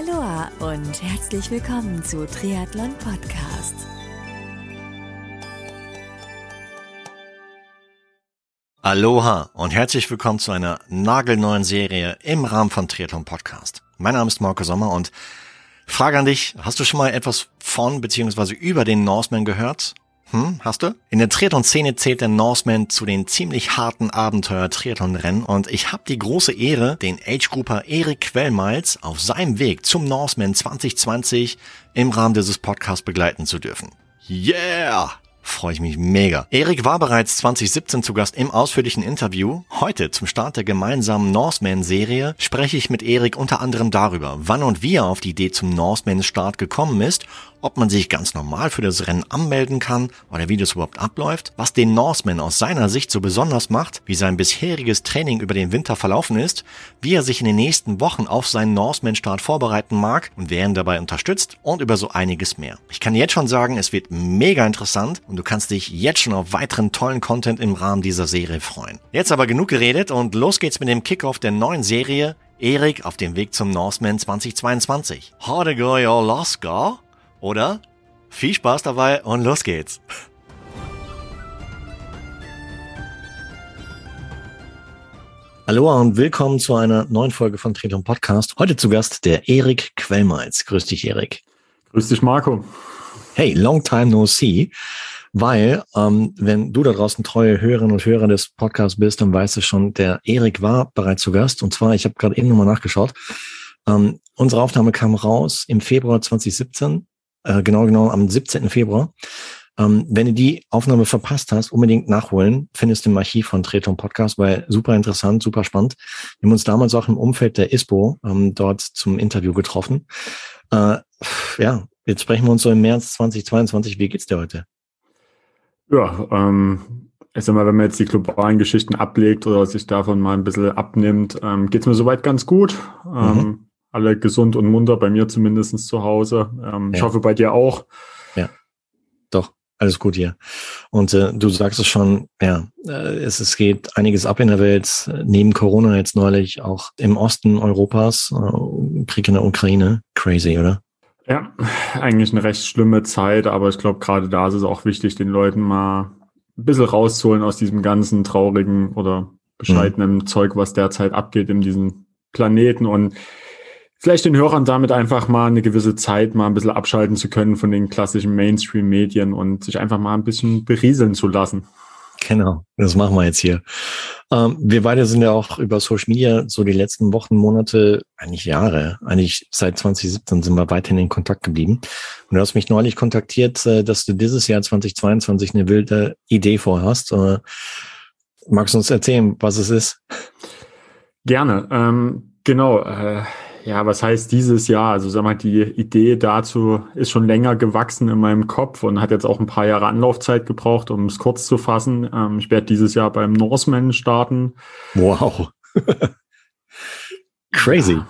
Aloha und herzlich willkommen zu Triathlon Podcast. Aloha und herzlich willkommen zu einer nagelneuen Serie im Rahmen von Triathlon Podcast. Mein Name ist Marco Sommer und Frage an dich, hast du schon mal etwas von bzw. über den Norseman gehört? Hm, hast du? In der Triathlon-Szene zählt der Norseman zu den ziemlich harten Abenteuer-Triathlon-Rennen und ich habe die große Ehre, den Age-Grouper Erik Quellmals auf seinem Weg zum Norseman 2020 im Rahmen dieses Podcasts begleiten zu dürfen. Yeah! Freue ich mich mega. Erik war bereits 2017 zu Gast im ausführlichen Interview. Heute zum Start der gemeinsamen Norseman-Serie spreche ich mit Erik unter anderem darüber, wann und wie er auf die Idee zum Norseman-Start gekommen ist ob man sich ganz normal für das Rennen anmelden kann oder wie das überhaupt abläuft, was den Norseman aus seiner Sicht so besonders macht, wie sein bisheriges Training über den Winter verlaufen ist, wie er sich in den nächsten Wochen auf seinen Norseman-Start vorbereiten mag und wer ihn dabei unterstützt und über so einiges mehr. Ich kann jetzt schon sagen, es wird mega interessant und du kannst dich jetzt schon auf weiteren tollen Content im Rahmen dieser Serie freuen. Jetzt aber genug geredet und los geht's mit dem Kickoff der neuen Serie Erik auf dem Weg zum Norseman 2022. Harder go your lost go? Oder? Viel Spaß dabei und los geht's. Hallo und willkommen zu einer neuen Folge von Triathlon Podcast. Heute zu Gast der Erik Quellmeiz. Grüß dich, Erik. Grüß dich, Marco. Hey, long time no see. Weil, ähm, wenn du da draußen treue Hörerinnen und Hörer des Podcasts bist, dann weißt du schon, der Erik war bereits zu Gast. Und zwar, ich habe gerade eben nochmal nachgeschaut. Ähm, unsere Aufnahme kam raus im Februar 2017 äh, genau genau am 17. Februar. Ähm, wenn du die Aufnahme verpasst hast, unbedingt nachholen. Findest du im Archiv von Treton Podcast, weil super interessant, super spannend. Wir haben uns damals auch im Umfeld der ISPO ähm, dort zum Interview getroffen. Äh, ja, jetzt sprechen wir uns so im März 2022. Wie geht's dir heute? Ja, ähm, ich sag mal, wenn man jetzt die globalen Geschichten ablegt oder sich davon mal ein bisschen abnimmt, ähm, geht's mir soweit ganz gut. Ähm, mhm alle gesund und munter, bei mir zumindest zu Hause. Ähm, ja. Ich hoffe bei dir auch. Ja, doch, alles gut hier. Und äh, du sagst es schon, ja, äh, es, es geht einiges ab in der Welt, neben Corona jetzt neulich auch im Osten Europas, äh, Krieg in der Ukraine, crazy, oder? Ja, eigentlich eine recht schlimme Zeit, aber ich glaube, gerade da ist es auch wichtig, den Leuten mal ein bisschen rauszuholen aus diesem ganzen traurigen oder bescheidenen mhm. Zeug, was derzeit abgeht in diesem Planeten. Und vielleicht den Hörern damit einfach mal eine gewisse Zeit mal ein bisschen abschalten zu können von den klassischen Mainstream-Medien und sich einfach mal ein bisschen berieseln zu lassen. Genau, das machen wir jetzt hier. Ähm, wir beide sind ja auch über Social Media so die letzten Wochen, Monate, eigentlich Jahre, eigentlich seit 2017 sind wir weiterhin in Kontakt geblieben. Und du hast mich neulich kontaktiert, äh, dass du dieses Jahr 2022 eine wilde Idee vorhast. Äh, magst du uns erzählen, was es ist? Gerne. Ähm, genau. Äh ja, was heißt dieses Jahr? Also sag mal, die Idee dazu ist schon länger gewachsen in meinem Kopf und hat jetzt auch ein paar Jahre Anlaufzeit gebraucht, um es kurz zu fassen. Ähm, ich werde dieses Jahr beim Norseman starten. Wow. Crazy. Ja,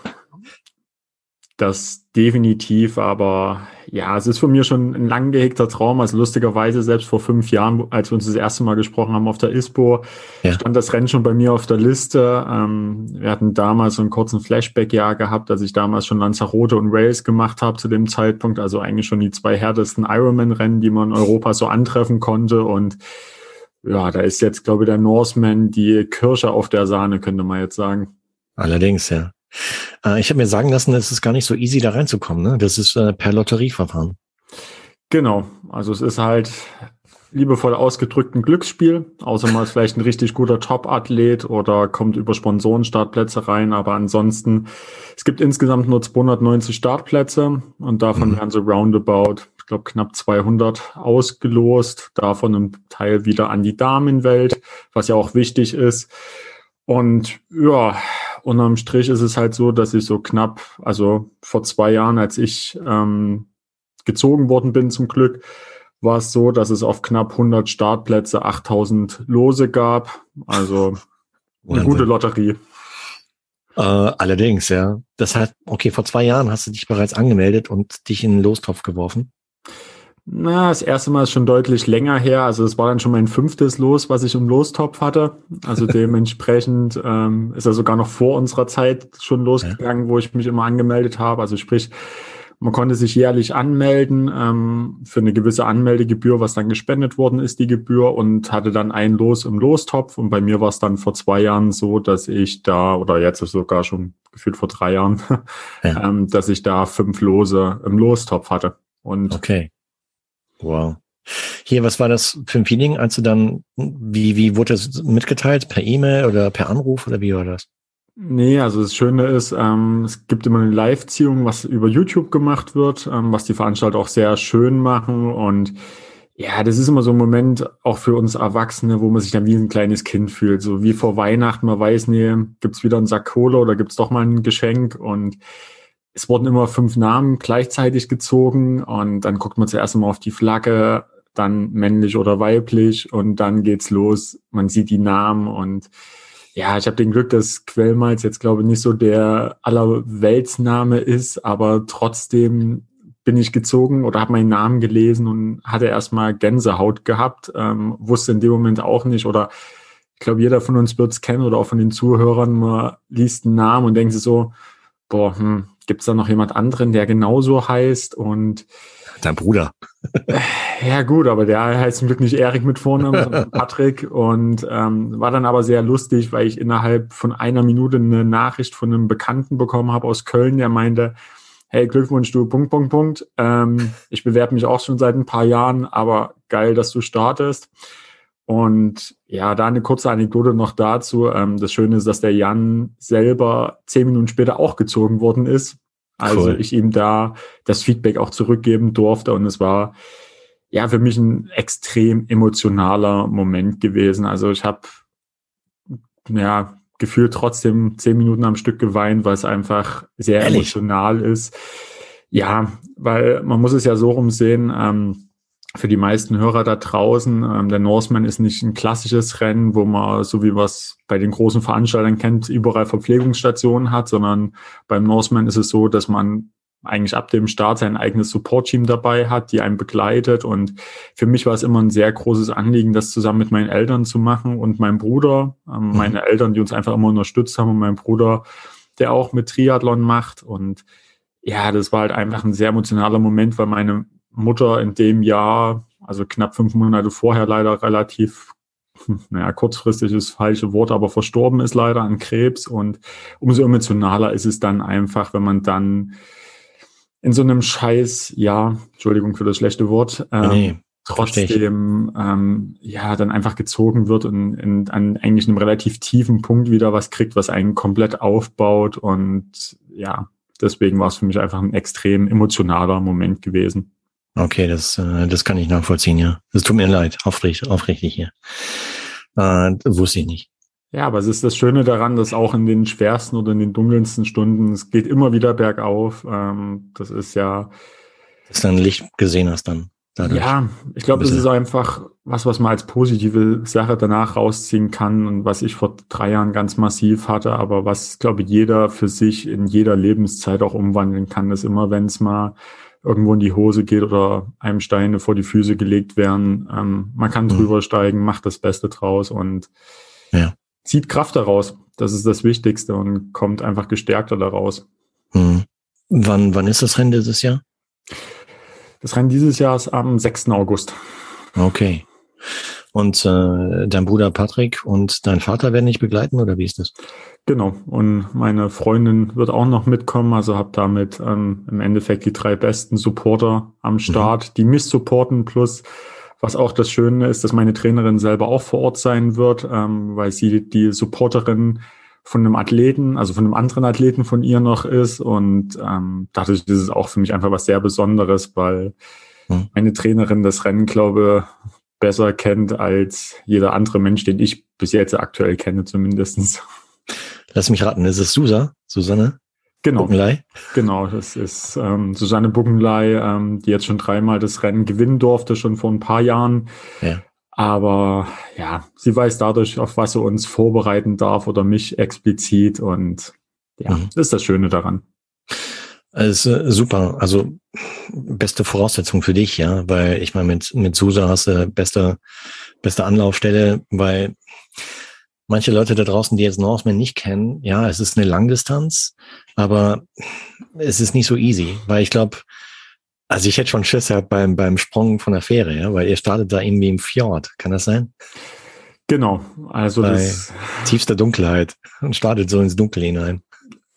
das definitiv, aber ja, es ist von mir schon ein lang gehegter Traum. Also lustigerweise, selbst vor fünf Jahren, als wir uns das erste Mal gesprochen haben auf der ISPO, ja. stand das Rennen schon bei mir auf der Liste. Ähm, wir hatten damals so einen kurzen Flashback-Jahr gehabt, als ich damals schon Lanzarote und Rails gemacht habe zu dem Zeitpunkt. Also eigentlich schon die zwei härtesten Ironman-Rennen, die man in Europa so antreffen konnte. Und ja, da ist jetzt, glaube ich, der Norseman die Kirsche auf der Sahne, könnte man jetzt sagen. Allerdings, ja. Äh, ich habe mir sagen lassen, es ist gar nicht so easy, da reinzukommen. Ne? Das ist äh, per Lotterieverfahren. Genau. Also es ist halt liebevoll ausgedrückt ein Glücksspiel, außer man ist vielleicht ein richtig guter Top-Athlet oder kommt über Sponsoren-Startplätze rein. Aber ansonsten, es gibt insgesamt nur 290 Startplätze und davon mhm. werden so roundabout, ich glaube, knapp 200 ausgelost. Davon ein Teil wieder an die Damenwelt, was ja auch wichtig ist. Und ja, unterm Strich ist es halt so, dass ich so knapp, also vor zwei Jahren, als ich ähm, gezogen worden bin zum Glück, war es so, dass es auf knapp 100 Startplätze 8000 Lose gab. Also eine gute Lotterie. Äh, allerdings, ja. Das heißt, okay, vor zwei Jahren hast du dich bereits angemeldet und dich in den Lostopf geworfen. Na, das erste Mal ist schon deutlich länger her. Also es war dann schon mein fünftes Los, was ich im Lostopf hatte. Also dementsprechend ähm, ist er sogar noch vor unserer Zeit schon losgegangen, wo ich mich immer angemeldet habe. Also sprich, man konnte sich jährlich anmelden ähm, für eine gewisse Anmeldegebühr, was dann gespendet worden ist, die Gebühr, und hatte dann ein Los im Lostopf. Und bei mir war es dann vor zwei Jahren so, dass ich da, oder jetzt ist sogar schon gefühlt vor drei Jahren, ja. ähm, dass ich da fünf Lose im Lostopf hatte. Und okay. Wow. Hier, was war das für ein Feeling, als du dann, wie, wie wurde das mitgeteilt? Per E-Mail oder per Anruf oder wie war das? Nee, also das Schöne ist, ähm, es gibt immer eine Live-Ziehung, was über YouTube gemacht wird, ähm, was die Veranstalter auch sehr schön machen. Und ja, das ist immer so ein Moment auch für uns Erwachsene, wo man sich dann wie ein kleines Kind fühlt. So wie vor Weihnachten, man weiß, nee, gibt's wieder einen Sack Kohle oder gibt's doch mal ein Geschenk. Und es wurden immer fünf Namen gleichzeitig gezogen und dann guckt man zuerst mal auf die Flagge, dann männlich oder weiblich und dann geht's los. Man sieht die Namen und ja, ich habe den Glück, dass Quellmalz jetzt glaube ich nicht so der allerweltsname ist, aber trotzdem bin ich gezogen oder habe meinen Namen gelesen und hatte erstmal Gänsehaut gehabt, ähm, wusste in dem Moment auch nicht oder ich glaube, jeder von uns wird es kennen oder auch von den Zuhörern, man liest einen Namen und denkt sich so, boah, hm, gibt es da noch jemand anderen, der genauso heißt und Dein Bruder. Ja, gut, aber der heißt zum Glück nicht Erik mit Vornamen, sondern Patrick. Und ähm, war dann aber sehr lustig, weil ich innerhalb von einer Minute eine Nachricht von einem Bekannten bekommen habe aus Köln, der meinte, hey, Glückwunsch, du, Punkt, Punkt, Punkt. Ähm, ich bewerbe mich auch schon seit ein paar Jahren, aber geil, dass du startest. Und ja, da eine kurze Anekdote noch dazu. Ähm, das Schöne ist, dass der Jan selber zehn Minuten später auch gezogen worden ist. Also cool. ich ihm da das Feedback auch zurückgeben durfte und es war ja für mich ein extrem emotionaler Moment gewesen. Also ich habe ja gefühlt trotzdem zehn Minuten am Stück geweint, weil es einfach sehr Ehrlich? emotional ist. Ja, weil man muss es ja so rumsehen. Ähm, für die meisten Hörer da draußen, ähm, der Norseman ist nicht ein klassisches Rennen, wo man, so wie was bei den großen Veranstaltern kennt, überall Verpflegungsstationen hat, sondern beim Norseman ist es so, dass man eigentlich ab dem Start sein eigenes Support-Team dabei hat, die einen begleitet. Und für mich war es immer ein sehr großes Anliegen, das zusammen mit meinen Eltern zu machen und meinem Bruder, ähm, mhm. meine Eltern, die uns einfach immer unterstützt haben und mein Bruder, der auch mit Triathlon macht. Und ja, das war halt einfach ein sehr emotionaler Moment, weil meine Mutter in dem Jahr, also knapp fünf Monate vorher leider relativ, naja, kurzfristig ist das falsche Wort, aber verstorben ist leider an Krebs. Und umso emotionaler ist es dann einfach, wenn man dann in so einem Scheiß, ja, Entschuldigung für das schlechte Wort, ähm, nee, trotzdem ähm, ja dann einfach gezogen wird und in, an eigentlich einem relativ tiefen Punkt wieder was kriegt, was einen komplett aufbaut. Und ja, deswegen war es für mich einfach ein extrem emotionaler Moment gewesen. Okay, das, äh, das kann ich nachvollziehen, ja. Es tut mir leid, aufrichtig, aufrichtig hier. Äh, wusste ich nicht. Ja, aber es ist das Schöne daran, dass auch in den schwersten oder in den dunkelsten Stunden, es geht immer wieder bergauf. Ähm, das ist ja. Dass du ein Licht gesehen hast dann. Dadurch. Ja, ich glaube, das ist einfach was, was man als positive Sache danach rausziehen kann und was ich vor drei Jahren ganz massiv hatte, aber was, glaube ich, jeder für sich in jeder Lebenszeit auch umwandeln kann, ist immer, wenn es mal irgendwo in die Hose geht oder einem Steine vor die Füße gelegt werden. Ähm, man kann mhm. drüber mhm. steigen, macht das Beste draus und ja. zieht Kraft daraus. Das ist das Wichtigste und kommt einfach gestärkter daraus. Mhm. Wann, wann ist das Rennen dieses Jahr? Das Rennen dieses Jahr ist am 6. August. Okay. Und äh, dein Bruder Patrick und dein Vater werden dich begleiten oder wie ist das? Genau. Und meine Freundin wird auch noch mitkommen. Also habe damit ähm, im Endeffekt die drei besten Supporter am mhm. Start, mhm. die mich supporten. Plus, was auch das Schöne ist, dass meine Trainerin selber auch vor Ort sein wird, ähm, weil sie die Supporterin von einem Athleten, also von einem anderen Athleten von ihr noch ist. Und ähm, dadurch ist es auch für mich einfach was sehr Besonderes, weil mhm. meine Trainerin das Rennen, glaube besser kennt als jeder andere Mensch, den ich bis jetzt aktuell kenne, zumindestens. Lass mich raten, ist es Susa? Susanne? Genau. Buckenlei? Genau, das ist ähm, Susanne Buckenlei, ähm, die jetzt schon dreimal das Rennen gewinnen durfte, schon vor ein paar Jahren. Ja. Aber ja, sie weiß dadurch, auf was sie uns vorbereiten darf oder mich explizit. Und ja, mhm. das ist das Schöne daran. Also super. Also beste Voraussetzung für dich, ja, weil ich meine, mit, mit Susa hast du beste, beste Anlaufstelle, weil manche Leute da draußen, die jetzt Norseman nicht kennen, ja, es ist eine Langdistanz, aber es ist nicht so easy, weil ich glaube, also ich hätte schon Schiss gehabt beim, beim Sprung von der Fähre, ja, weil ihr startet da irgendwie im Fjord. Kann das sein? Genau, also Bei das, tiefster Dunkelheit und startet so ins Dunkel hinein.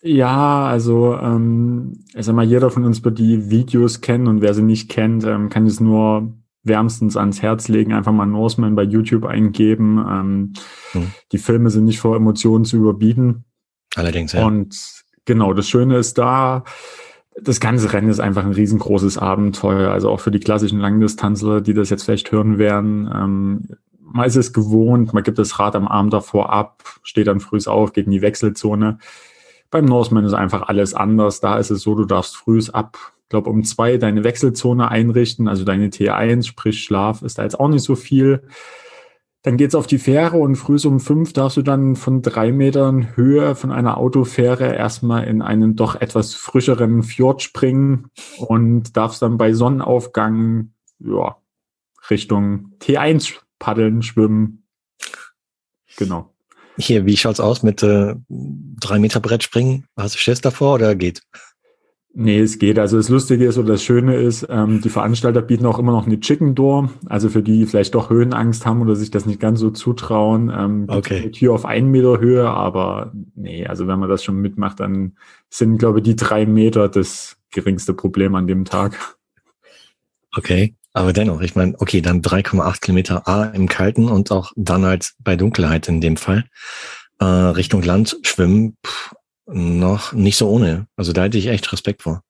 Ja, also ähm, ich sag mal, jeder von uns wird die Videos kennen und wer sie nicht kennt, ähm, kann es nur wärmstens ans Herz legen, einfach mal Norseman bei YouTube eingeben. Ähm, Hm. Die Filme sind nicht vor Emotionen zu überbieten. Allerdings, ja. Und genau, das Schöne ist da, das ganze Rennen ist einfach ein riesengroßes Abenteuer. Also auch für die klassischen Langdistanzler, die das jetzt vielleicht hören werden. Ähm, man ist es gewohnt, man gibt das Rad am Abend davor ab, steht dann früh auf, geht in die Wechselzone. Beim Norseman ist einfach alles anders. Da ist es so, du darfst früh ab, glaube um zwei deine Wechselzone einrichten, also deine T1, sprich Schlaf ist da jetzt auch nicht so viel. Dann geht's auf die Fähre und früh um fünf darfst du dann von drei Metern Höhe von einer Autofähre erstmal in einen doch etwas frischeren Fjord springen und darfst dann bei Sonnenaufgang ja, Richtung T1 paddeln, schwimmen. Genau. Hier, wie schaut's aus mit äh, drei Meter Brett springen? Hast du Schiss davor oder geht? Nee, es geht. Also das Lustige ist oder das Schöne ist, ähm, die Veranstalter bieten auch immer noch eine Chicken Door. Also für die, die vielleicht doch Höhenangst haben oder sich das nicht ganz so zutrauen. Ähm, Okay. Eine Tür auf einen Meter Höhe, aber nee, also wenn man das schon mitmacht, dann sind, glaube ich, die drei Meter das geringste Problem an dem Tag. Okay. Aber dennoch, ich meine, okay, dann 3,8 Kilometer A im Kalten und auch dann halt bei Dunkelheit in dem Fall äh, Richtung Land schwimmen, pff, noch nicht so ohne. Also da hätte ich echt Respekt vor.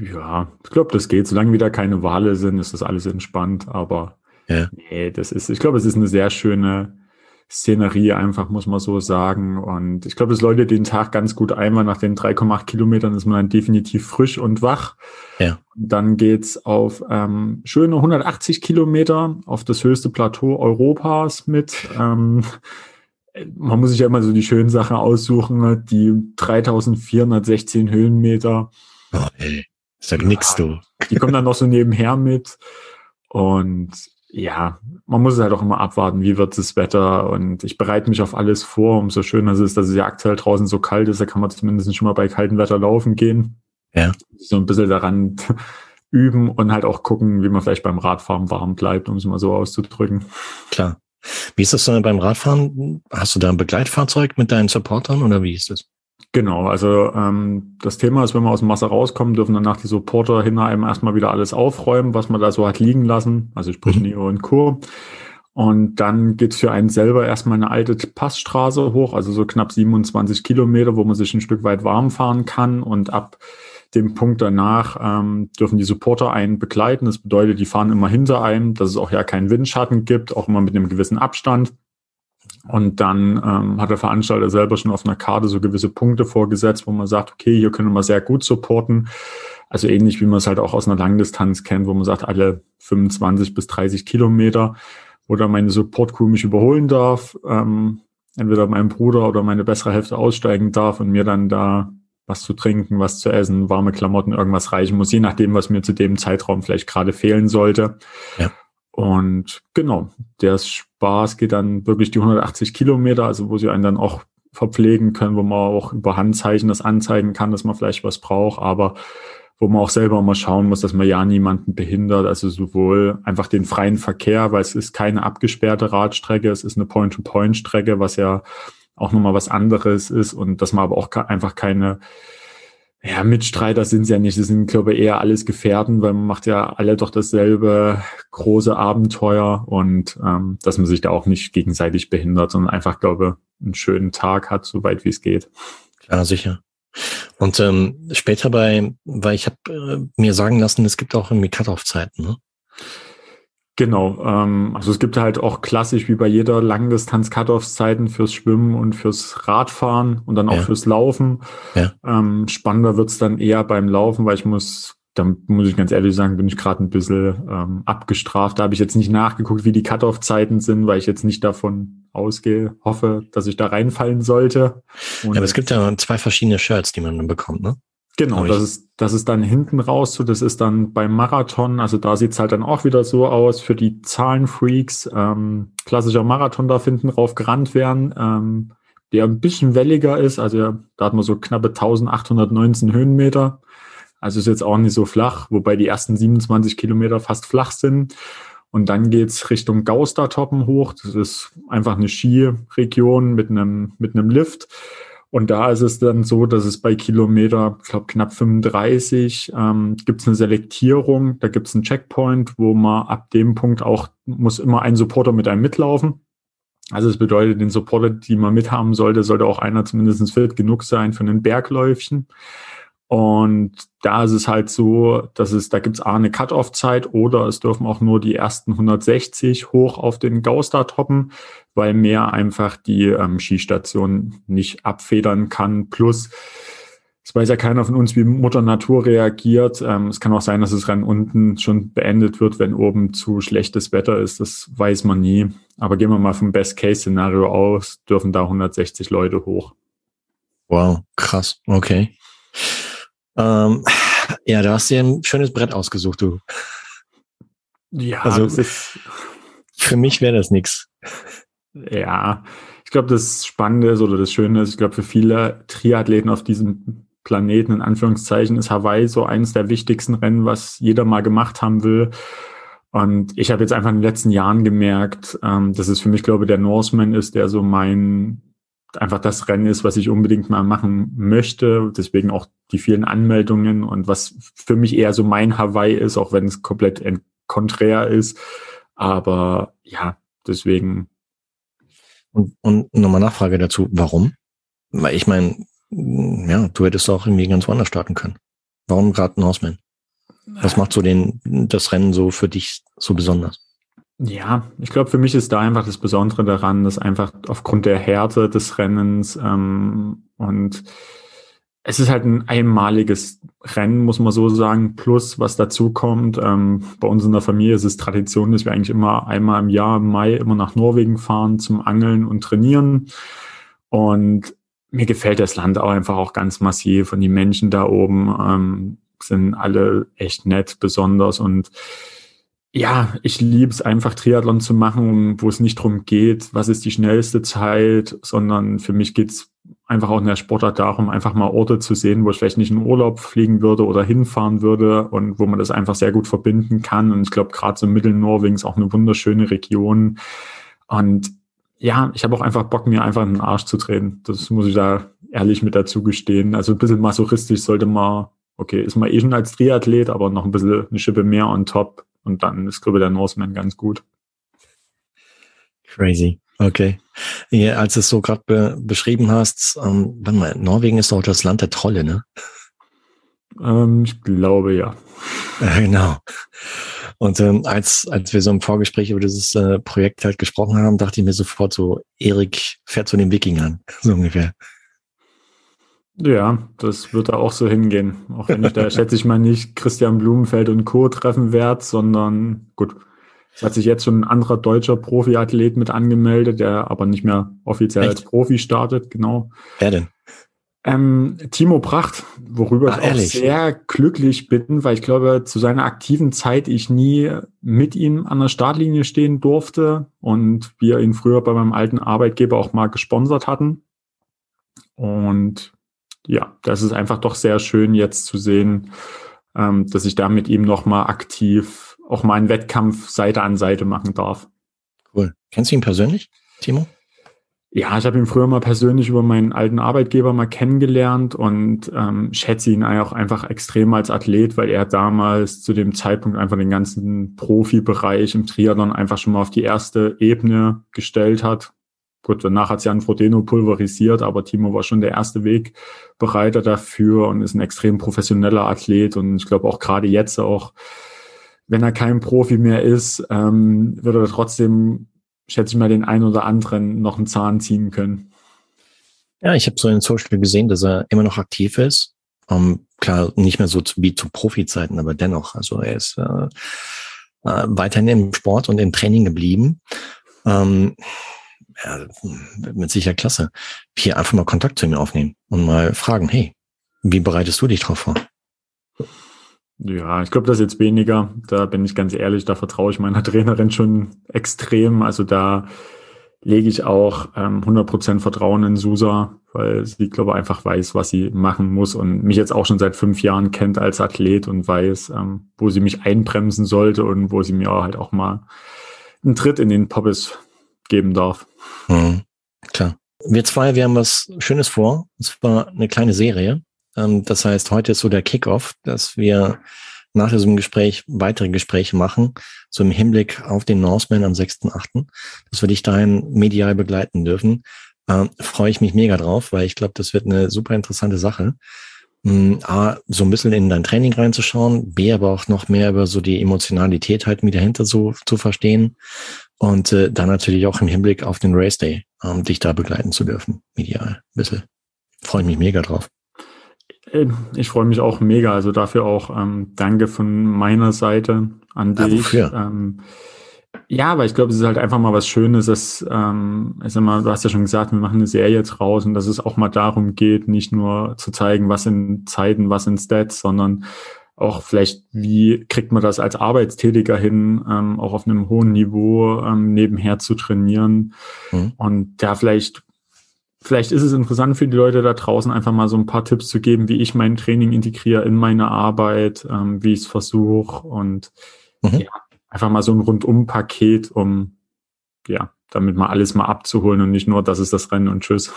Ja, ich glaube, das geht. Solange wieder keine Wale sind, ist das alles entspannt. Aber Ja. nee, das ist, ich glaube, es ist eine sehr schöne Szenerie, einfach muss man so sagen. Und ich glaube, es läutet den Tag ganz gut ein, weil nach den 3,8 Kilometern ist man dann definitiv frisch und wach. Ja. Und dann geht's auf ähm, schöne 180 Kilometer auf das höchste Plateau Europas mit. Ähm, man muss sich ja immer so die schönen Sachen aussuchen, die 3416 Höhenmeter. Oh, ey. Sag nix, du. Die kommen dann noch so nebenher mit. Und ja, man muss halt auch immer abwarten, wie wird das Wetter. Und ich bereite mich auf alles vor. Umso schöner es ist, dass es ja aktuell draußen so kalt ist. Da kann man zumindest schon mal bei kaltem Wetter laufen gehen. Ja. So ein bisschen daran üben und halt auch gucken, wie man vielleicht beim Radfahren warm bleibt, um es mal so auszudrücken. Klar. Wie ist das denn beim Radfahren? Hast du da ein Begleitfahrzeug mit deinen Supportern oder wie ist das? Genau, also ähm, das Thema ist, wenn wir aus dem Wasser rauskommen, dürfen danach die Supporter hinter einem erstmal wieder alles aufräumen, was man da so hat liegen lassen, also sprich Mhm. Neo und Co. Und dann geht's für einen selber erstmal eine alte Passstraße hoch, also so knapp 27 Kilometer, wo man sich ein Stück weit warm fahren kann. Und ab dem Punkt danach ähm, dürfen die Supporter einen begleiten. Das bedeutet, die fahren immer hinter einem, dass es auch ja keinen Windschatten gibt, auch immer mit einem gewissen Abstand. Und dann ähm, hat der Veranstalter selber schon auf einer Karte so gewisse Punkte vorgesetzt, wo man sagt, okay, hier können wir sehr gut supporten. Also ähnlich wie man es halt auch aus einer Langdistanz kennt, wo man sagt, alle 25 bis 30 Kilometer, wo dann meine Support-Crew mich überholen darf, ähm, entweder mein Bruder oder meine bessere Hälfte aussteigen darf und mir dann da was zu trinken, was zu essen, warme Klamotten, irgendwas reichen muss, je nachdem, was mir zu dem Zeitraum vielleicht gerade fehlen sollte. Ja. Und genau, der Spaß geht dann wirklich die 180 Kilometer, also wo sie einen dann auch verpflegen können, wo man auch über Handzeichen das anzeigen kann, dass man vielleicht was braucht, aber wo man auch selber mal schauen muss, dass man ja niemanden behindert, also sowohl einfach den freien Verkehr, weil es ist keine abgesperrte Radstrecke, es ist eine Point-to-Point-Strecke, was ja auch nochmal was anderes ist und dass man aber auch einfach keine ja, Mitstreiter sind es ja nicht. Das sind, glaube ich, eher alles Gefährten, weil man macht ja alle doch dasselbe große Abenteuer und ähm, dass man sich da auch nicht gegenseitig behindert, sondern einfach, glaube einen schönen Tag hat, so weit wie es geht. Klar, sicher. Und ähm, später bei, weil ich habe äh, mir sagen lassen, es gibt auch irgendwie Cut-Off-Zeiten, ne? Genau, ähm, also es gibt halt auch klassisch wie bei jeder Langdistanz Cut-Off-Zeiten fürs Schwimmen und fürs Radfahren und dann auch Ja. fürs Laufen. Ja. Ähm, spannender wird's dann eher beim Laufen, weil ich muss, da muss ich ganz ehrlich sagen, bin ich gerade ein bisschen ähm, abgestraft. Da habe ich jetzt nicht nachgeguckt, wie die Cut-Off-Zeiten sind, weil ich jetzt nicht davon ausgehe, hoffe, dass ich da reinfallen sollte. Und Ja, aber es gibt ja zwei verschiedene Shirts, die man dann bekommt, ne? Genau, das ist, das ist dann hinten raus, so das ist dann beim Marathon, also da sieht's halt dann auch wieder so aus für die Zahlenfreaks. Ähm, klassischer Marathon darf hinten rauf gerannt werden, ähm, der ein bisschen welliger ist, also da hat man so knappe 1819 Höhenmeter. Also ist jetzt auch nicht so flach, wobei die ersten 27 Kilometer fast flach sind. Und dann geht's Richtung Gaustertoppen hoch. Das ist einfach eine Skiregion mit einem, mit einem Lift. Und da ist es dann so, dass es bei Kilometer, ich glaube knapp 35, ähm, gibt es eine Selektierung, da gibt es einen Checkpoint, wo man ab dem Punkt auch, muss immer ein Supporter mit einem mitlaufen. Also es bedeutet, den Supporter, die man mithaben sollte, sollte auch einer zumindest fit genug sein für einen Bergläufchen. Und da ist es halt so, dass es, da gibt es A eine Cut-Off-Zeit oder es dürfen auch nur die ersten 160 hoch auf den Gauster toppen, weil mehr einfach die ähm, Skistation nicht abfedern kann. Plus, es weiß ja keiner von uns, wie Mutter Natur reagiert. Ähm, es kann auch sein, dass das Rennen unten schon beendet wird, wenn oben zu schlechtes Wetter ist. Das weiß man nie. Aber gehen wir mal vom Best-Case-Szenario aus, dürfen da 160 Leute hoch. Wow, krass. Okay. Ähm, ja, da hast du dir ein schönes Brett ausgesucht, du. Ja, also für mich wäre das nix. Ja, ich glaube, das Spannende ist oder das Schöne ist, ich glaube, für viele Triathleten auf diesem Planeten, in Anführungszeichen, ist Hawaii so eines der wichtigsten Rennen, was jeder mal gemacht haben will. Und ich habe jetzt einfach in den letzten Jahren gemerkt, ähm, dass es für mich, glaube ich, der Norseman ist, der so mein einfach das Rennen ist, was ich unbedingt mal machen möchte. Deswegen auch die vielen Anmeldungen und was für mich eher so mein Hawaii ist, auch wenn es komplett konträr ist. Aber ja, deswegen. Und, und nochmal Nachfrage dazu, warum? Weil ich meine, ja, du hättest auch irgendwie ganz woanders starten können. Warum gerade Norseman? Was macht so den, das Rennen so für dich so besonders? Ja, ich glaube, für mich ist da einfach das Besondere daran, dass einfach aufgrund der Härte des Rennens ähm, und es ist halt ein einmaliges Rennen, muss man so sagen. Plus, was dazu kommt, ähm, bei uns in der Familie ist es Tradition, dass wir eigentlich immer einmal im Jahr im Mai immer nach Norwegen fahren zum Angeln und Trainieren. Und mir gefällt das Land auch einfach auch ganz massiv und die Menschen da oben ähm, sind alle echt nett, besonders und ja, ich liebe es einfach, Triathlon zu machen, wo es nicht darum geht, was ist die schnellste Zeit, sondern für mich geht's einfach auch in der Sportart darum, einfach mal Orte zu sehen, wo ich vielleicht nicht in Urlaub fliegen würde oder hinfahren würde und wo man das einfach sehr gut verbinden kann. Und ich glaube, gerade so Mittelnorwegen ist auch eine wunderschöne Region. Und ja, ich habe auch einfach Bock, mir einfach in den Arsch zu drehen. Das muss ich da ehrlich mit dazu gestehen. Also ein bisschen masochistisch sollte man, okay, ist man eh schon als Triathlet, aber noch ein bisschen eine Schippe mehr on top und dann ist, ich, der Norseman ganz gut. Crazy. Okay. Ja, als du es so gerade be beschrieben hast, ähm, warte mal, Norwegen ist doch das Land der Trolle, ne? Ähm, ich glaube ja. Ja, genau. Und ähm, als, als wir so im Vorgespräch über dieses äh, Projekt halt gesprochen haben, dachte ich mir sofort so, Erik fährt zu den Wikingern, so ungefähr. Ja, das wird da auch so hingehen. Auch wenn ich da schätze ich mal nicht Christian Blumenfeld und Co. treffen werde, sondern gut, es hat sich jetzt schon ein anderer deutscher Profiathlet mit angemeldet, der aber nicht mehr offiziell Echt? als Profi startet, genau. Wer denn? Ähm, Timo Pracht, worüber Ach, ich auch sehr glücklich bin, weil ich glaube, zu seiner aktiven Zeit ich nie mit ihm an der Startlinie stehen durfte und wir ihn früher bei meinem alten Arbeitgeber auch mal gesponsert hatten. Und ja, das ist einfach doch sehr schön jetzt zu sehen, ähm, dass ich da mit ihm nochmal aktiv auch mal einen Wettkampf Seite an Seite machen darf. Cool. Kennst du ihn persönlich, Timo? Ja, ich habe ihn früher mal persönlich über meinen alten Arbeitgeber mal kennengelernt und ähm, schätze ihn auch einfach extrem als Athlet, weil er damals zu dem Zeitpunkt einfach den ganzen Profibereich im Triathlon einfach schon mal auf die erste Ebene gestellt hat. Gut, danach hat Jan Frodeno pulverisiert, aber Timo war schon der erste Wegbereiter dafür und ist ein extrem professioneller Athlet. Und ich glaube auch gerade jetzt auch, wenn er kein Profi mehr ist, ähm, wird er trotzdem, schätze ich mal, den einen oder anderen noch einen Zahn ziehen können. Ja, ich habe so in Social gesehen, dass er immer noch aktiv ist. Um, ähm, klar, nicht mehr so zu, wie zu Profi-Zeiten, aber dennoch. Also er ist äh, äh, weiterhin im Sport und im Training geblieben. Ähm, ja, mit sicher klasse. Hier einfach mal Kontakt zu ihm aufnehmen und mal fragen, hey, Wie bereitest du dich drauf vor? Ja, ich glaube, das jetzt weniger. Da bin ich ganz ehrlich, da vertraue ich meiner Trainerin schon extrem. Also da lege ich auch ähm, 100% Vertrauen in Susa, weil sie, glaube ich, einfach weiß, was sie machen muss und mich jetzt auch schon seit fünf Jahren kennt als Athlet und weiß, ähm, wo sie mich einbremsen sollte und wo sie mir halt auch mal einen Tritt in den Poppes geben darf. Mhm, klar. Wir zwei, wir haben was Schönes vor. Und zwar eine kleine Serie. Ähm, das heißt, heute ist so der Kickoff, dass wir nach diesem Gespräch weitere Gespräche machen, so im Hinblick auf den Norseman am 6.8., dass wir dich dahin medial begleiten dürfen. Ähm, freue ich mich mega drauf, weil ich glaube, das wird eine super interessante Sache. Ähm, A, so ein bisschen in dein Training reinzuschauen, B, aber auch noch mehr über so die Emotionalität halt mit dahinter so zu verstehen und äh, dann natürlich auch im Hinblick auf den Race Day, ähm, dich da begleiten zu dürfen, medial. Ein bisschen. Freue ich mich mega drauf. Äh, ich freue mich auch mega. Also dafür auch ähm, Danke von meiner Seite an dich. Ja, wofür? Ähm, ja, aber ich glaube, es ist halt einfach mal was Schönes, dass, ähm, ich sag mal, du hast ja schon gesagt, wir machen eine Serie draus und dass es auch mal darum geht, nicht nur zu zeigen, was in Zeiten, was in Stats, sondern auch vielleicht, wie kriegt man das als Arbeitstätiger hin, ähm, auch auf einem hohen Niveau ähm, nebenher zu trainieren. Mhm. Und da vielleicht, vielleicht ist es interessant für die Leute da draußen, einfach mal so ein paar Tipps zu geben, wie ich mein Training integriere in meine Arbeit, ähm, wie ich es versuche und mhm. ja, einfach mal so ein Rundum-Paket, um ja, damit mal alles mal abzuholen und nicht nur, das ist das Rennen und tschüss.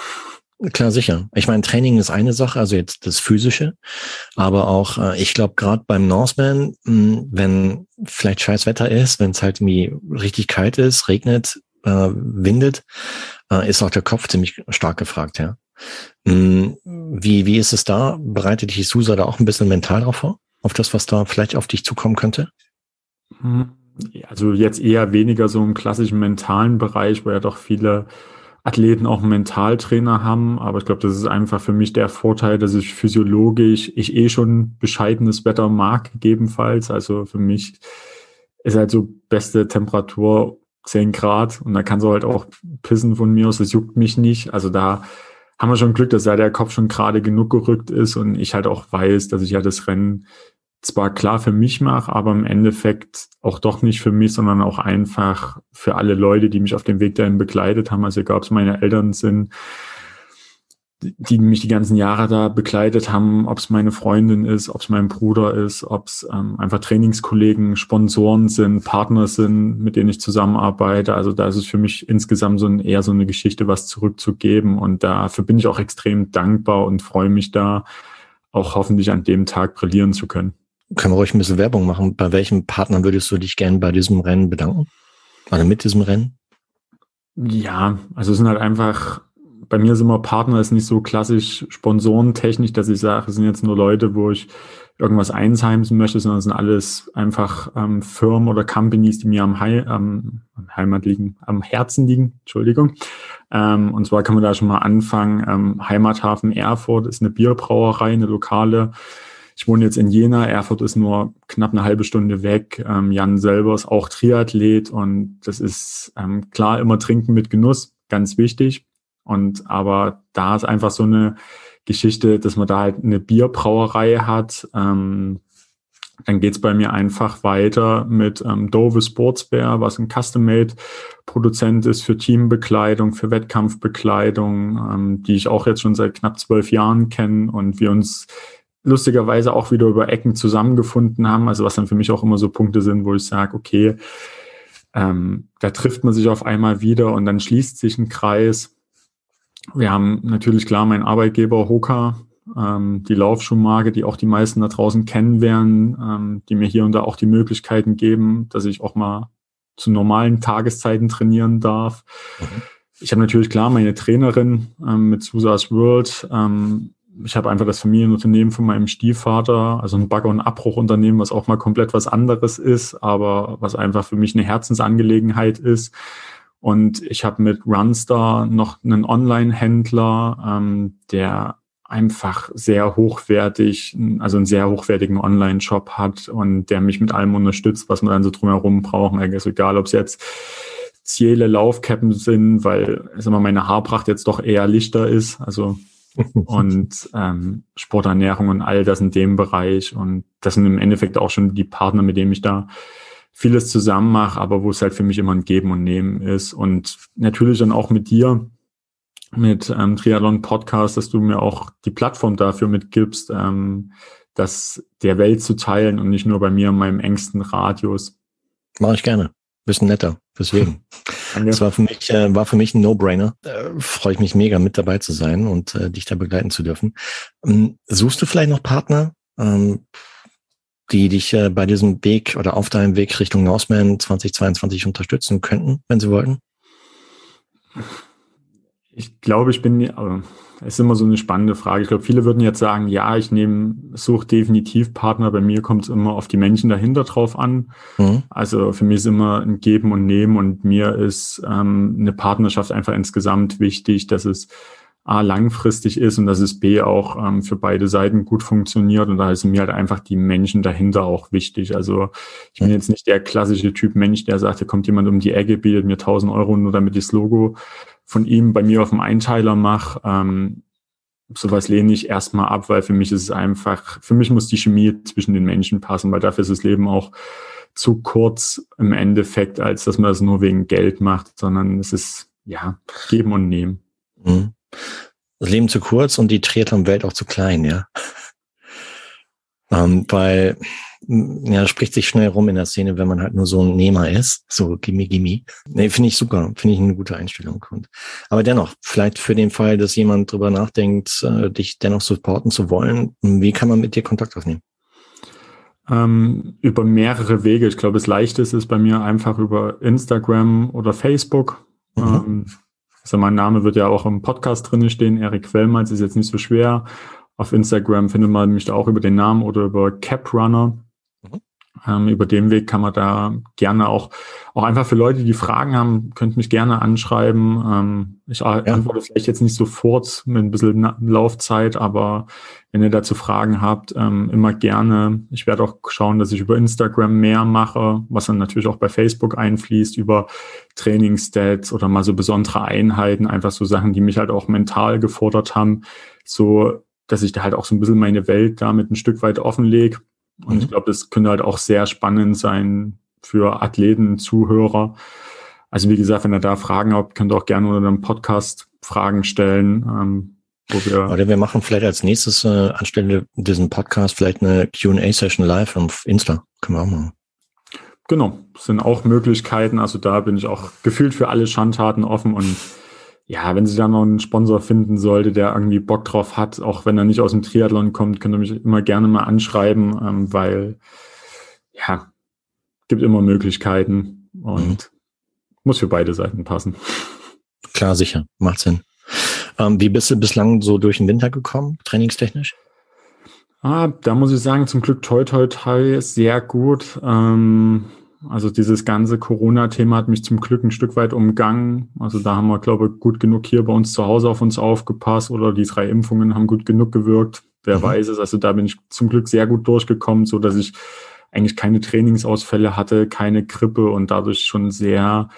Klar, sicher. Ich meine, Training ist eine Sache, also jetzt das Physische, aber auch, äh, ich glaube, gerade beim Norseman, mh, hm, wenn vielleicht scheiß Wetter ist, wenn es halt irgendwie richtig kalt ist, regnet, äh, windet, äh, ist auch der Kopf ziemlich stark gefragt, ja. Mh, hm, wie, wie ist es da? Bereitet dich Susa da auch ein bisschen mental drauf vor? Auf das, was da vielleicht auf dich zukommen könnte? Hm, also jetzt eher weniger so im klassischen mentalen Bereich, wo ja doch viele Athleten auch einen Mentaltrainer haben, aber ich glaube, das ist einfach für mich der Vorteil, dass ich physiologisch, ich eh schon bescheidenes Wetter mag, gegebenenfalls. Also für mich ist halt so beste Temperatur 10 Grad und da kann so halt auch pissen von mir aus, das juckt mich nicht. Also da haben wir schon Glück, dass ja der Kopf schon gerade genug gerückt ist und ich halt auch weiß, dass ich ja das Rennen zwar klar für mich mache, aber im Endeffekt auch doch nicht für mich, sondern auch einfach für alle Leute, die mich auf dem Weg dahin begleitet haben. Also egal, ob es meine Eltern sind, die mich die ganzen Jahre da begleitet haben, ob es meine Freundin ist, ob es mein Bruder ist, ob es ähm, einfach Trainingskollegen, Sponsoren sind, Partner sind, mit denen ich zusammenarbeite. Also da ist es für mich insgesamt so ein, eher so eine Geschichte, was zurückzugeben. Und dafür bin ich auch extrem dankbar und freue mich da auch hoffentlich an dem Tag brillieren zu können können wir ruhig ein bisschen Werbung machen. Bei welchem Partner würdest du dich gern bei diesem Rennen bedanken? Also mit diesem Rennen? Ja, also es sind halt einfach, bei mir sind immer Partner, ist nicht so klassisch sponsorentechnisch, dass ich sage, es sind jetzt nur Leute, wo ich irgendwas einsheimsen möchte, sondern es sind alles einfach ähm, Firmen oder Companies, die mir am, He ähm, am Heimat liegen, am Herzen liegen, Entschuldigung. Ähm, und zwar kann man da schon mal anfangen. Ähm, Heimathafen Erfurt ist eine Bierbrauerei, eine lokale, ich wohne jetzt in Jena, Erfurt ist nur knapp eine halbe Stunde weg. Ähm, Jan selber ist auch Triathlet und das ist ähm, klar immer trinken mit Genuss, ganz wichtig. Und aber da ist einfach so eine Geschichte, dass man da halt eine Bierbrauerei hat. Ähm, dann geht's bei mir einfach weiter mit ähm, Dove Sportswear, was ein Custom-Made-Produzent ist für Teambekleidung, für Wettkampfbekleidung, ähm, die ich auch jetzt schon seit knapp zwölf Jahren kenne und wir uns lustigerweise auch wieder über Ecken zusammengefunden haben. Also was dann für mich auch immer so Punkte sind, wo ich sage, okay, ähm, da trifft man sich auf einmal wieder und dann schließt sich ein Kreis. Wir haben natürlich klar meinen Arbeitgeber Hoka, ähm, die Laufschuhmarke, die auch die meisten da draußen kennen werden, ähm, die mir hier und da auch die Möglichkeiten geben, dass ich auch mal zu normalen Tageszeiten trainieren darf. Mhm. Ich habe natürlich klar meine Trainerin ähm, mit Susas World, ähm, ich habe einfach das Familienunternehmen von meinem Stiefvater, also ein Bagger- und Abbruchunternehmen, was auch mal komplett was anderes ist, aber was einfach für mich eine Herzensangelegenheit ist. Und ich habe mit Runstar noch einen Online-Händler, ähm, der einfach sehr hochwertig, also einen sehr hochwertigen Online-Shop hat und der mich mit allem unterstützt, was man dann so drumherum braucht. Also egal, ob es jetzt Ziele, Laufcappen sind, weil sag mal, meine Haarpracht jetzt doch eher lichter ist. Also und ähm, Sporternährung und all das in dem Bereich. Und das sind im Endeffekt auch schon die Partner, mit denen ich da vieles zusammen mache, aber wo es halt für mich immer ein Geben und Nehmen ist. Und natürlich dann auch mit dir, mit ähm, Triathlon Podcast, dass du mir auch die Plattform dafür mitgibst, ähm, das der Welt zu teilen und nicht nur bei mir in meinem engsten Radius. Mache ich gerne. Bisschen netter. Deswegen. Das war für mich, äh, war für mich ein No-Brainer. Äh, Freue ich mich mega mit dabei zu sein und äh, dich da begleiten zu dürfen. Ähm, suchst du vielleicht noch Partner, ähm, die dich äh, bei diesem Weg oder auf deinem Weg Richtung Norseman 2022 unterstützen könnten, wenn sie wollten? Ich glaube, ich bin, also, es ist immer so eine spannende Frage. Ich glaube, viele würden jetzt sagen, ja, ich nehme, suche definitiv Partner. Bei mir kommt es immer auf die Menschen dahinter drauf an. Mhm. Also für mich ist immer ein Geben und Nehmen und mir ist ähm, eine Partnerschaft einfach insgesamt wichtig, dass es A, langfristig ist und dass es B, auch ähm, für beide Seiten gut funktioniert. Und da ist mir halt einfach die Menschen dahinter auch wichtig. Also ich bin jetzt nicht der klassische Typ Mensch, der sagt, da kommt jemand um die Ecke, bietet mir 1000 Euro nur damit ich das Logo von ihm bei mir auf dem Einteiler mache. Ähm, sowas lehne ich erstmal ab, weil für mich ist es einfach, für mich muss die Chemie zwischen den Menschen passen, weil dafür ist das Leben auch zu kurz im Endeffekt, als dass man das nur wegen Geld macht, sondern es ist, ja, geben und nehmen. Mhm das Leben zu kurz und die Triathlon-Welt auch zu klein, ja. Ähm, weil, ja, spricht sich schnell rum in der Szene, wenn man halt nur so ein Nehmer ist. So, gimme, gimme. Nee, finde ich super. Finde ich eine gute Einstellung. Und, aber dennoch, vielleicht für den Fall, dass jemand drüber nachdenkt, äh, dich dennoch supporten zu wollen, wie kann man mit dir Kontakt aufnehmen? Ähm, über mehrere Wege. Ich glaube, das Leichteste ist bei mir einfach über Instagram oder Facebook. Mhm. Ähm, also mein Name wird ja auch im Podcast drin stehen, Erik Quellmanns, ist jetzt nicht so schwer. Auf Instagram findet man mich da auch über den Namen oder über Caprunner. Ähm, über den Weg kann man da gerne auch, auch einfach für Leute, die Fragen haben, könnt mich gerne anschreiben. Ähm, ich ja. antworte vielleicht jetzt nicht sofort mit ein bisschen Laufzeit, aber wenn ihr dazu Fragen habt, ähm, immer gerne. Ich werde auch schauen, dass ich über Instagram mehr mache, was dann natürlich auch bei Facebook einfließt, über Trainingsstats oder mal so besondere Einheiten, einfach so Sachen, die mich halt auch mental gefordert haben, so dass ich da halt auch so ein bisschen meine Welt damit ein Stück weit offenlege und mhm. ich glaube, das könnte halt auch sehr spannend sein für Athleten, Zuhörer. Also wie gesagt, wenn ihr da Fragen habt, könnt ihr auch gerne unter dem Podcast Fragen stellen. Ähm, wo wir Oder wir machen vielleicht als nächstes äh, anstelle diesen Podcast vielleicht eine Q&A-Session live auf Insta. Können wir auch machen. Genau, sind auch Möglichkeiten. Also da bin ich auch gefühlt für alle Schandtaten offen und ja, wenn sie da noch einen Sponsor finden sollte, der irgendwie Bock drauf hat, auch wenn er nicht aus dem Triathlon kommt, könnt ihr mich immer gerne mal anschreiben, ähm, weil ja, gibt immer Möglichkeiten und mhm. muss für beide Seiten passen. Klar, sicher, macht Sinn. Ähm, wie bist du bislang so durch den Winter gekommen, trainingstechnisch? Ah, da muss ich sagen, zum Glück toi toi toi sehr gut. Ähm, also dieses ganze Corona-Thema hat mich zum Glück ein Stück weit umgangen. Also da haben wir, glaube ich, gut genug hier bei uns zu Hause auf uns aufgepasst oder die drei Impfungen haben gut genug gewirkt. Wer mhm. weiß es. Also da bin ich zum Glück sehr gut durchgekommen, so dass ich eigentlich keine Trainingsausfälle hatte, keine Grippe und dadurch schon sehr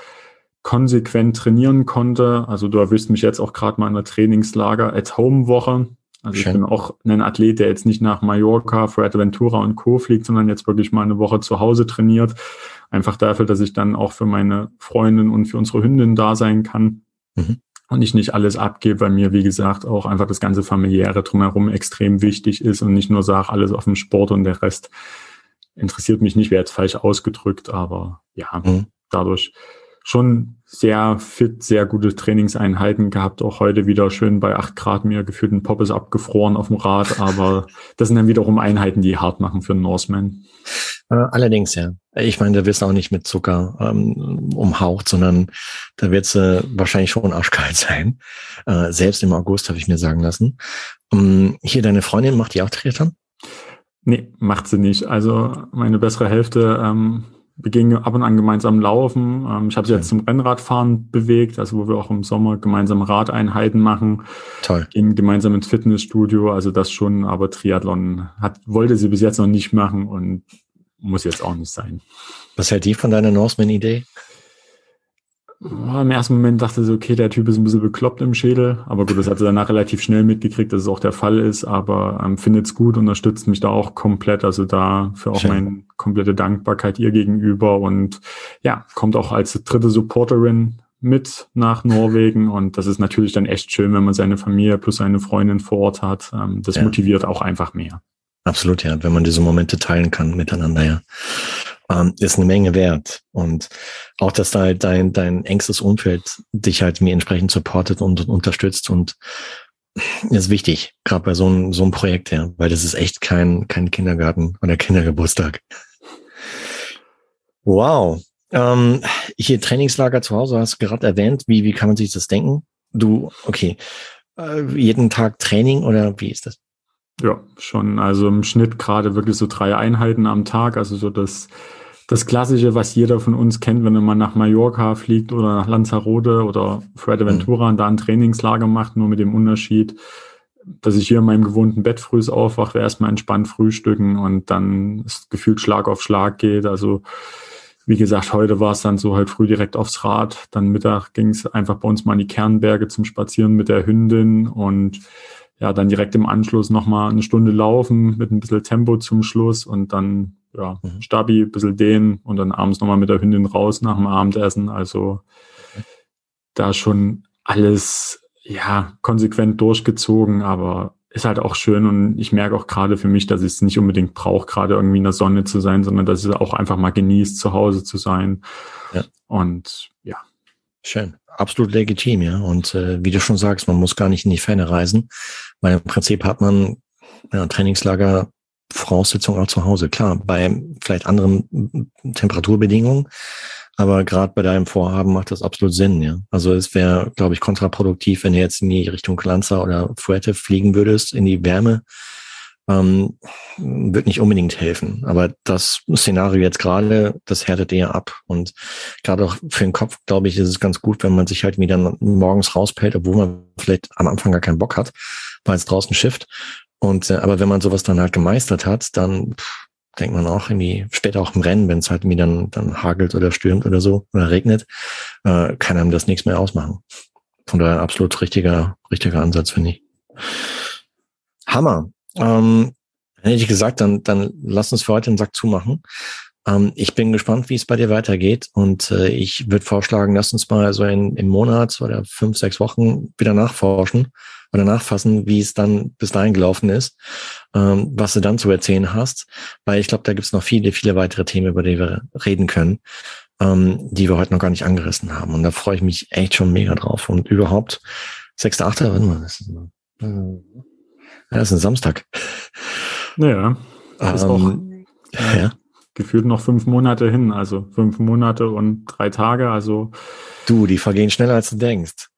konsequent trainieren konnte. Also du erwischst mich jetzt auch gerade mal in der Trainingslager at Home Woche. Also Schön. ich bin auch ein Athlet, der jetzt nicht nach Mallorca, Fuerteventura und Co. fliegt, sondern jetzt wirklich mal eine Woche zu Hause trainiert. Einfach dafür, dass ich dann auch für meine Freundin und für unsere Hündin da sein kann. Mhm. Und ich nicht alles abgebe, weil mir, wie gesagt, auch einfach das ganze familiäre drumherum extrem wichtig ist und nicht nur sage, alles auf dem Sport und der Rest interessiert mich nicht, wäre jetzt falsch ausgedrückt, aber ja, mhm. dadurch schon sehr fit, sehr gute Trainingseinheiten gehabt. Auch heute wieder schön bei acht Grad mir gefühlt ein Pop ist abgefroren auf dem Rad. Aber das sind dann wiederum Einheiten, die hart machen für einen Norseman. Äh, allerdings, ja. Ich meine, da wirst du auch nicht mit Zucker ähm, umhaucht, sondern da wird es äh, wahrscheinlich schon arschkalt sein. Äh, selbst im August habe ich mir sagen lassen. Ähm, hier deine Freundin macht die auch Triathlon? Nee, macht sie nicht. Also meine bessere Hälfte ähm, wir gehen ab und an gemeinsam laufen. Ähm, ich habe sie jetzt zum Rennradfahren bewegt, also wo wir auch im Sommer gemeinsam Radeinheiten machen. Toll. Gehen gemeinsam ins Fitnessstudio, also das schon, aber Triathlon hat, wollte sie bis jetzt noch nicht machen und muss jetzt auch nicht sein. Was hält die von deiner Norseman-Idee? Im ersten Moment dachte sie, okay, der Typ ist ein bisschen bekloppt im Schädel. Aber gut, das hat sie danach relativ schnell mitgekriegt, dass es auch der Fall ist. Aber ähm, findet es gut, unterstützt mich da auch komplett. Also da für auch Schön. meine komplette Dankbarkeit ihr gegenüber. Und ja, kommt auch als dritte Supporterin mit nach Norwegen. Und das ist natürlich dann echt schön, wenn man seine Familie plus seine Freundin vor Ort hat. Ähm, das ja. motiviert auch einfach mehr. Absolut, ja. Wenn man diese Momente teilen kann miteinander, ja ähm, ist eine Menge wert. Und auch, dass da halt dein, dein engstes Umfeld dich halt mir entsprechend supportet und, unterstützt und ist wichtig, gerade bei so einem, so einem Projekt, ja, weil das ist echt kein, kein Kindergarten oder Kindergeburtstag. Wow. Ähm, hier Trainingslager zu Hause hast du gerade erwähnt. Wie, wie kann man sich das denken? Du, okay, äh, jeden Tag Training oder wie ist das? Ja, schon. Also im Schnitt gerade wirklich so drei Einheiten am Tag. Also so das das Klassische, was jeder von uns kennt, wenn man nach Mallorca fliegt oder nach Lanzarote oder Fuerteventura mhm. und da ein Trainingslager macht, nur mit dem Unterschied, dass ich hier in meinem gewohnten Bett früh aufwache, erstmal entspannt frühstücken und dann gefühlt Schlag auf Schlag geht. Also wie gesagt, heute war es dann so halt früh direkt aufs Rad. Dann Mittag ging es einfach bei uns mal in die Kernberge zum Spazieren mit der Hündin und ja, dann direkt im Anschluss nochmal eine Stunde laufen mit ein bisschen Tempo zum Schluss und dann ja, mhm. Stabi, bisschen dehnen und dann abends nochmal mit der Hündin raus nach dem Abendessen. Also da schon alles, ja, konsequent durchgezogen, aber ist halt auch schön und ich merke auch gerade für mich, dass ich es nicht unbedingt brauche, gerade irgendwie in der Sonne zu sein, sondern dass ich es auch einfach mal genießt, zu Hause zu sein. Ja. Und ja. Schön. Absolut legitim, ja. Und äh, wie du schon sagst, man muss gar nicht in die Ferne reisen, weil im Prinzip hat man ja, Trainingslager Voraussetzung auch zu Hause. Klar, bei vielleicht anderen Temperaturbedingungen, aber gerade bei deinem Vorhaben macht das absolut Sinn, ja. Also es wäre, glaube ich, kontraproduktiv, wenn du jetzt in die Richtung Lanza oder Fuerte fliegen würdest, in die Wärme. Ähm, wird nicht unbedingt helfen. Aber das Szenario jetzt gerade, das härtet eher ab. Und gerade auch für den Kopf, glaube ich, ist es ganz gut, wenn man sich halt wieder morgens rauspellt, obwohl man vielleicht am Anfang gar keinen Bock hat, weil es draußen schifft und äh, aber wenn man sowas dann halt gemeistert hat, dann pff, denkt man auch irgendwie später auch im Rennen, wenn es halt mir dann dann hagelt oder stürmt oder so oder regnet, äh, kann einem das nichts mehr ausmachen. Von daher absolut richtiger richtiger Ansatz finde ich. Hammer. Ähm, hätte ich gesagt, dann dann lass uns für heute den Sack zumachen. Ähm, ich bin gespannt, wie es bei dir weitergeht und äh, ich würde vorschlagen, lass uns mal so in, im Monat oder fünf sechs Wochen wieder nachforschen oder nachfassen, wie es dann bis dahin gelaufen ist, ähm, was du dann zu erzählen hast, weil ich glaube, da gibt es noch viele, viele weitere Themen, über die wir reden können, ähm, die wir heute noch gar nicht angerissen haben. Und da freue ich mich echt schon mega drauf. Und überhaupt, 6.8., warte mal, das ist, äh, das ist ein Samstag. Naja, das ist ähm, auch ja. gefühlt noch fünf Monate hin, also fünf Monate und drei Tage, also. Du, die vergehen schneller als du denkst.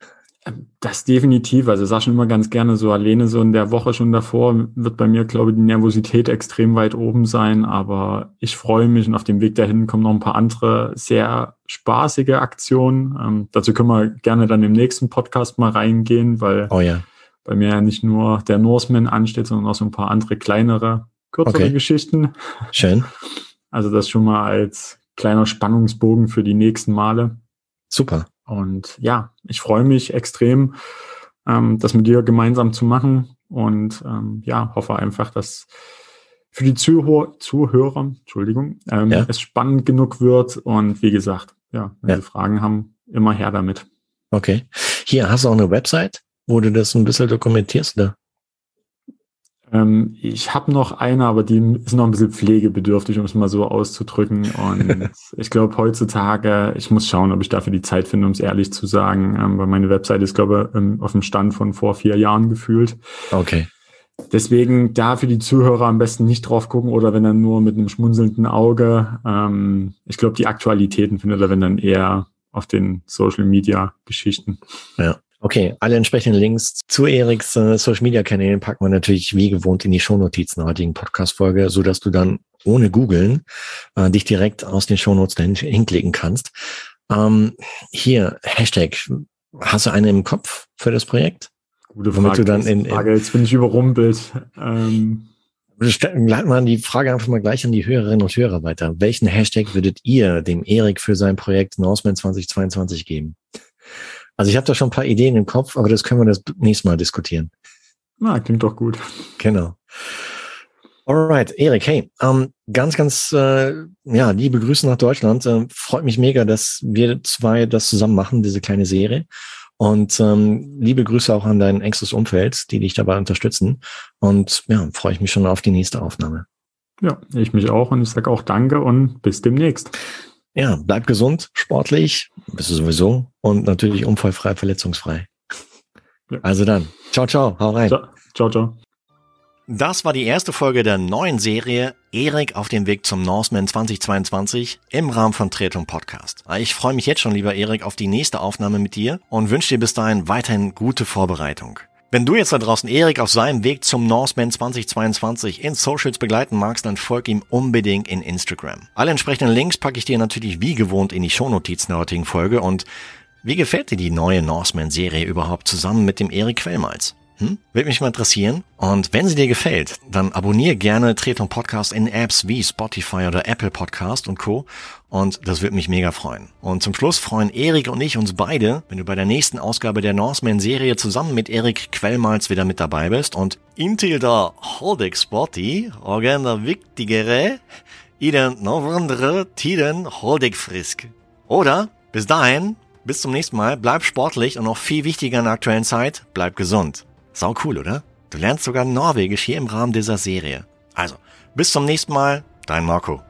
Das definitiv. Also sag schon immer ganz gerne so alleine so in der Woche schon davor wird bei mir, glaube ich, die Nervosität extrem weit oben sein. Aber ich freue mich und auf dem Weg dahin kommen noch ein paar andere sehr spaßige Aktionen. Ähm, dazu können wir gerne dann im nächsten Podcast mal reingehen, weil oh ja. bei mir ja nicht nur der Norseman ansteht, sondern auch so ein paar andere kleinere, kürzere okay. Geschichten. Schön. Also das schon mal als kleiner Spannungsbogen für die nächsten Male. Super. Und ja, ich freue mich extrem, ähm, das mit dir gemeinsam zu machen und ähm, ja, hoffe einfach, dass für die Zuhör Zuhörer, Entschuldigung, ähm, ja. es spannend genug wird. Und wie gesagt, ja, wenn ja. Sie Fragen haben, immer her damit. Okay. Hier hast du auch eine Website, wo du das ein bisschen dokumentierst, oder? Ähm, ich habe noch eine, aber die ist noch ein bisschen pflegebedürftig, um es mal so auszudrücken. Und ich glaube heutzutage, ich muss schauen, ob ich dafür die Zeit finde, um es ehrlich zu sagen, ähm, weil meine Website ist, glaube ich, ähm, auf dem Stand von vor vier Jahren gefühlt. Okay. Deswegen da für die Zuhörer am besten nicht drauf gucken oder wenn dann nur mit einem schmunzelnden Auge. Ähm, ich glaube, die Aktualitäten findet er wenn dann eher auf den Social Media Geschichten. Ja. Okay, alle entsprechenden Links zu Eriks äh, Social Media Kanälen packen wir natürlich wie gewohnt in die Shownotizen der heutigen Podcast-Folge, so dass du dann ohne googeln äh, dich direkt aus den Shownotes dahin hinklicken kannst. Ähm, hier, Hashtag, hast du eine im Kopf für das Projekt? Gute Frage. Du dann in, in Frage. Jetzt bin ich überrumpelt. Ähm, leiten wir die Frage einfach mal gleich an die Hörerinnen und Hörer weiter. Welchen Hashtag würdet ihr dem Erik für sein Projekt Norseman 2022 geben? Also ich habe da schon ein paar Ideen im Kopf, aber das können wir das nächste Mal diskutieren. Na, klingt doch gut. Genau. Alright, Erik, hey, ähm, ganz, ganz, äh, ja, liebe Grüße nach Deutschland. Äh, freut mich mega, dass wir zwei das zusammen machen, diese kleine Serie. Und ähm, liebe Grüße auch an dein engstes Umfeld, die dich dabei unterstützen. Und ja, freue ich mich schon auf die nächste Aufnahme. Ja, ich mich auch und ich sage auch Danke und bis demnächst. Ja, bleib gesund, sportlich, bist du sowieso und natürlich unfallfrei, verletzungsfrei. Ja. Also dann, ciao, ciao, hau rein. Ciao, ciao. ciao. Das war die erste Folge der neuen Serie Erik auf dem Weg zum Norseman 2022 im Rahmen von Tretung Podcast. Ich freue mich jetzt schon, lieber Erik, auf die nächste Aufnahme mit dir und wünsche dir bis dahin weiterhin gute Vorbereitung. Wenn du jetzt da draußen Erik auf seinem Weg zum Norseman 2022 in Socials begleiten magst, dann folg ihm unbedingt in Instagram. Alle entsprechenden Links packe ich dir natürlich wie gewohnt in die Shownotizen der heutigen Folge und wie gefällt dir die neue Norseman-Serie überhaupt zusammen mit dem Erik Quellmalz? Hm? Würde mich mal interessieren. Und wenn sie dir gefällt, dann abonniere gerne Tretung Podcast in Apps wie Spotify oder Apple Podcast und Co. Und das würde mich mega freuen. Und zum Schluss freuen Erik und ich uns beide, wenn du bei der nächsten Ausgabe der Norseman-Serie zusammen mit Erik Quellmals wieder mit dabei bist und intil der Holdig Sporty, organ wichtigere, i den novandere tiden Holdig frisk. Oder bis dahin, bis zum nächsten Mal, bleib sportlich und noch viel wichtiger in der aktuellen Zeit, bleib gesund. Sau cool, oder? Du lernst sogar Norwegisch hier im Rahmen dieser Serie. Also, bis zum nächsten Mal, dein Marco.